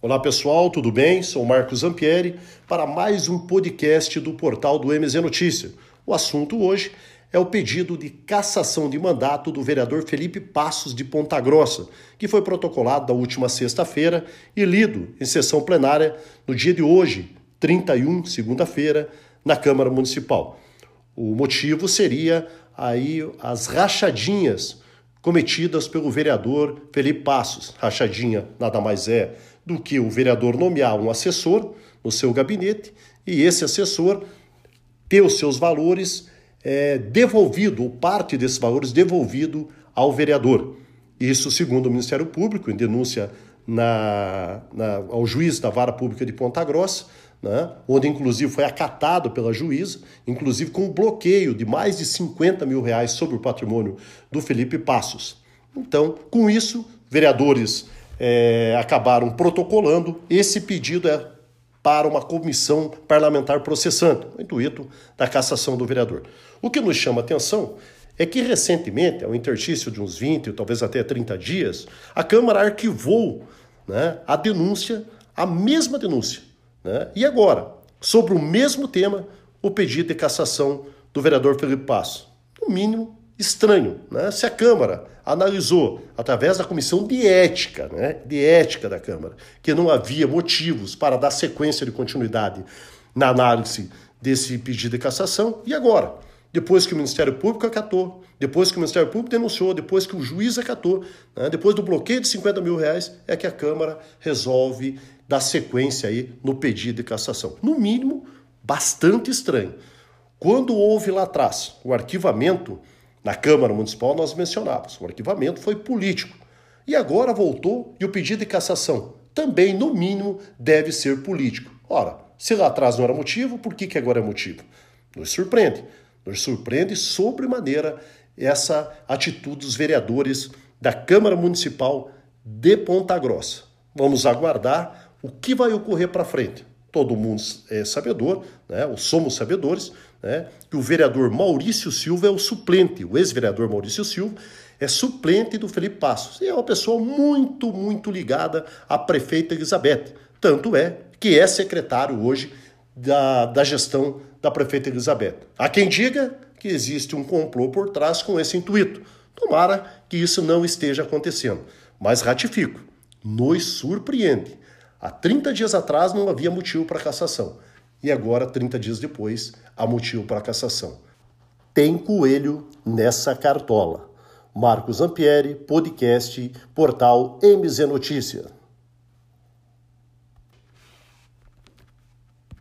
Olá pessoal, tudo bem? Sou Marcos Zampieri para mais um podcast do portal do MZ Notícia. O assunto hoje é o pedido de cassação de mandato do vereador Felipe Passos de Ponta Grossa, que foi protocolado na última sexta-feira e lido em sessão plenária no dia de hoje, 31, segunda-feira, na Câmara Municipal. O motivo seria aí as rachadinhas cometidas pelo vereador Felipe Passos. Rachadinha nada mais é do que o vereador nomear um assessor no seu gabinete e esse assessor ter os seus valores é, devolvido, ou parte desses valores devolvido ao vereador. Isso segundo o Ministério Público, em denúncia na, na, ao juiz da Vara Pública de Ponta Grossa, né, onde inclusive foi acatado pela juíza, inclusive com um bloqueio de mais de 50 mil reais sobre o patrimônio do Felipe Passos. Então, com isso, vereadores é, acabaram protocolando. Esse pedido é para uma comissão parlamentar processante, o intuito da cassação do vereador. O que nos chama atenção é que recentemente, ao interstício de uns 20, talvez até 30 dias, a Câmara arquivou né, a denúncia, a mesma denúncia. Né? E agora, sobre o mesmo tema, o pedido de cassação do vereador Felipe Passo. No mínimo, estranho. Né? Se a Câmara analisou, através da Comissão de Ética, né, de Ética da Câmara, que não havia motivos para dar sequência de continuidade na análise desse pedido de cassação, e agora? Depois que o Ministério Público acatou, depois que o Ministério Público denunciou, depois que o juiz acatou, né, depois do bloqueio de 50 mil reais, é que a Câmara resolve dar sequência aí no pedido de cassação. No mínimo, bastante estranho. Quando houve lá atrás o arquivamento na Câmara Municipal, nós mencionávamos, o arquivamento foi político. E agora voltou e o pedido de cassação também, no mínimo, deve ser político. Ora, se lá atrás não era motivo, por que, que agora é motivo? Nos surpreende. Nos surpreende sobremaneira essa atitude dos vereadores da Câmara Municipal de Ponta Grossa. Vamos aguardar o que vai ocorrer para frente. Todo mundo é sabedor, né, ou somos sabedores, né, que o vereador Maurício Silva é o suplente, o ex-vereador Maurício Silva é suplente do Felipe Passos. E é uma pessoa muito, muito ligada à prefeita Elizabeth. Tanto é que é secretário hoje da, da gestão da prefeita Elizabeth. Há quem diga que existe um complô por trás com esse intuito. Tomara que isso não esteja acontecendo. Mas ratifico, nos surpreende. Há 30 dias atrás não havia motivo para cassação. E agora, 30 dias depois, há motivo para cassação. Tem coelho nessa cartola. Marcos Ampieri, podcast, portal MZ Notícia.